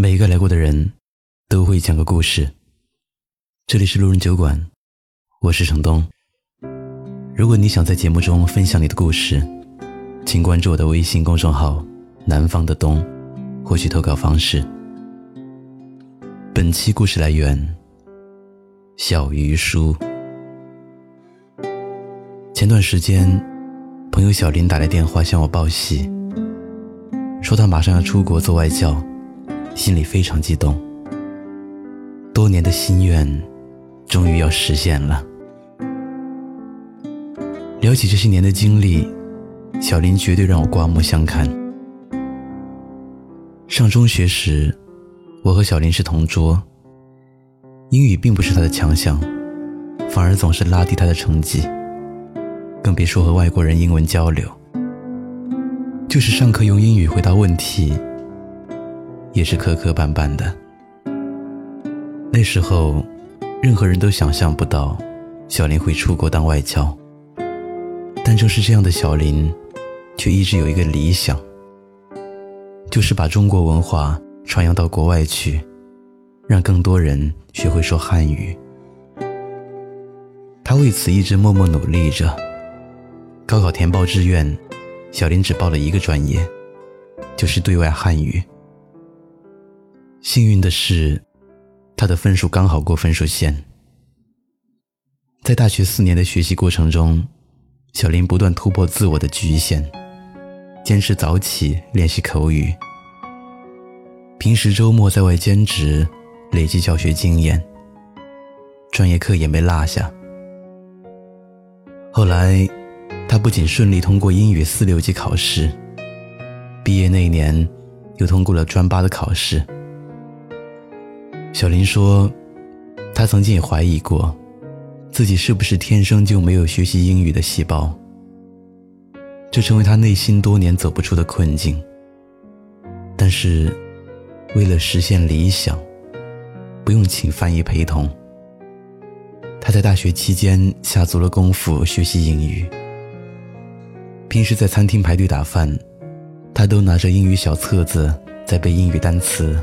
每一个来过的人，都会讲个故事。这里是路人酒馆，我是程东。如果你想在节目中分享你的故事，请关注我的微信公众号“南方的冬”，获取投稿方式。本期故事来源：小鱼叔。前段时间，朋友小林打来电话向我报喜，说他马上要出国做外教。心里非常激动，多年的心愿终于要实现了。聊起这些年的经历，小林绝对让我刮目相看。上中学时，我和小林是同桌，英语并不是他的强项，反而总是拉低他的成绩，更别说和外国人英文交流。就是上课用英语回答问题。也是磕磕绊绊的。那时候，任何人都想象不到小林会出国当外教。但正是这样的小林，却一直有一个理想，就是把中国文化传扬到国外去，让更多人学会说汉语。他为此一直默默努力着。高考填报志愿，小林只报了一个专业，就是对外汉语。幸运的是，他的分数刚好过分数线。在大学四年的学习过程中，小林不断突破自我的局限，坚持早起练习口语，平时周末在外兼职，累积教学经验，专业课也没落下。后来，他不仅顺利通过英语四六级考试，毕业那年又通过了专八的考试。小林说：“他曾经也怀疑过，自己是不是天生就没有学习英语的细胞。这成为他内心多年走不出的困境。但是，为了实现理想，不用请翻译陪同，他在大学期间下足了功夫学习英语。平时在餐厅排队打饭，他都拿着英语小册子在背英语单词。”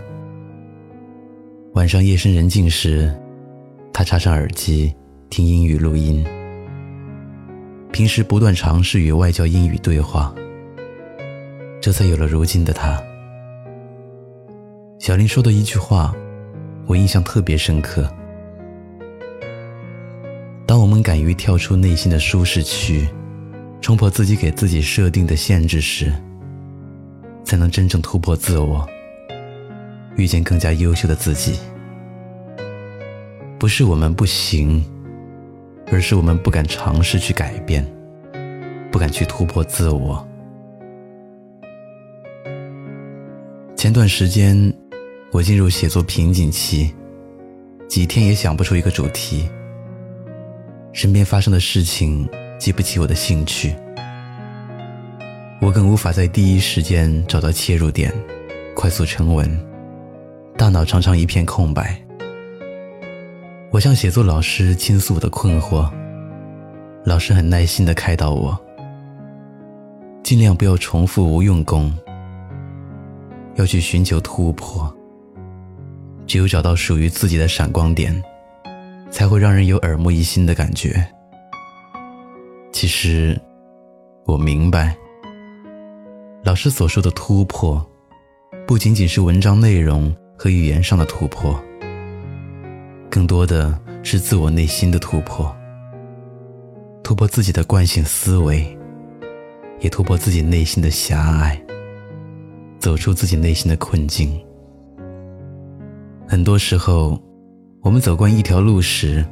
晚上夜深人静时，他插上耳机听英语录音。平时不断尝试与外教英语对话，这才有了如今的他。小林说的一句话，我印象特别深刻：当我们敢于跳出内心的舒适区，冲破自己给自己设定的限制时，才能真正突破自我。遇见更加优秀的自己，不是我们不行，而是我们不敢尝试去改变，不敢去突破自我。前段时间，我进入写作瓶颈期，几天也想不出一个主题。身边发生的事情激不起我的兴趣，我更无法在第一时间找到切入点，快速成文。大脑常常一片空白。我向写作老师倾诉我的困惑，老师很耐心地开导我，尽量不要重复无用功，要去寻求突破。只有找到属于自己的闪光点，才会让人有耳目一新的感觉。其实，我明白，老师所说的突破，不仅仅是文章内容。和语言上的突破，更多的是自我内心的突破，突破自己的惯性思维，也突破自己内心的狭隘，走出自己内心的困境。很多时候，我们走惯一条路时，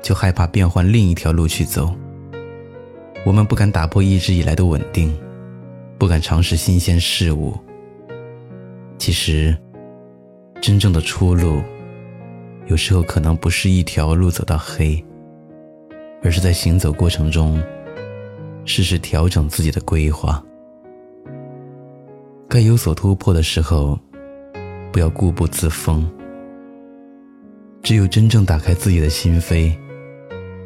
就害怕变换另一条路去走。我们不敢打破一直以来的稳定，不敢尝试新鲜事物。其实。真正的出路，有时候可能不是一条路走到黑，而是在行走过程中，适时调整自己的规划。该有所突破的时候，不要固步自封。只有真正打开自己的心扉，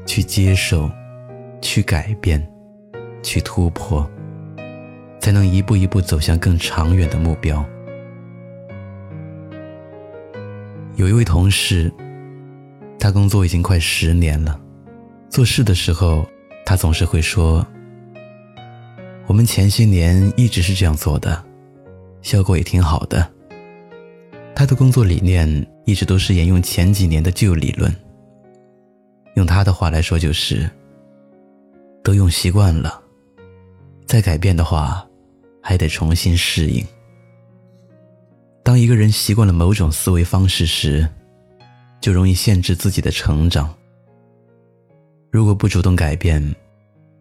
去接受，去改变，去突破，才能一步一步走向更长远的目标。有一位同事，他工作已经快十年了，做事的时候，他总是会说：“我们前些年一直是这样做的，效果也挺好的。”他的工作理念一直都是沿用前几年的旧理论。用他的话来说，就是都用习惯了，再改变的话，还得重新适应。当一个人习惯了某种思维方式时，就容易限制自己的成长。如果不主动改变，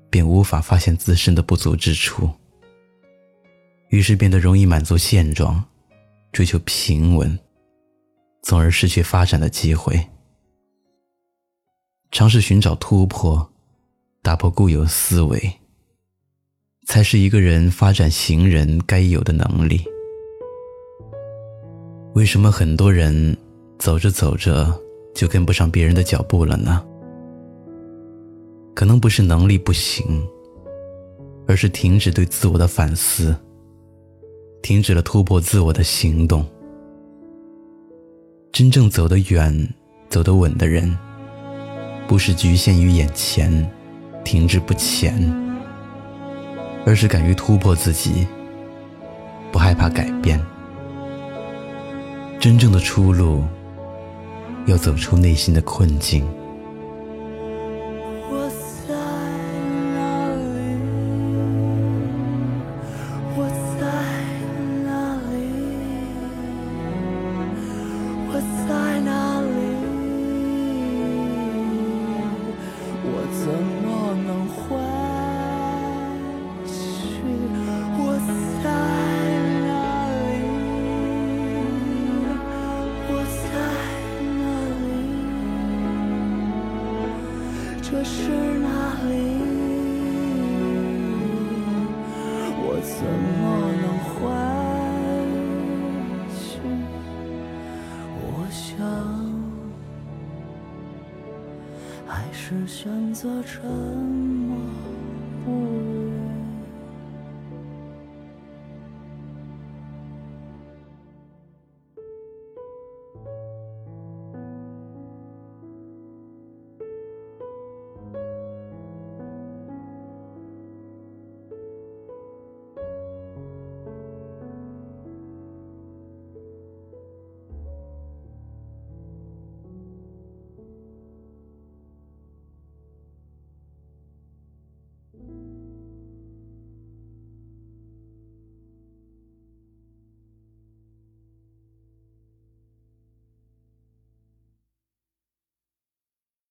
便无法发现自身的不足之处，于是变得容易满足现状，追求平稳，从而失去发展的机会。尝试寻找突破，打破固有思维，才是一个人发展行人该有的能力。为什么很多人走着走着就跟不上别人的脚步了呢？可能不是能力不行，而是停止对自我的反思，停止了突破自我的行动。真正走得远、走得稳的人，不是局限于眼前、停滞不前，而是敢于突破自己，不害怕改变。真正的出路，要走出内心的困境。这是哪里？我怎么能回去？我想，还是选择沉默不语。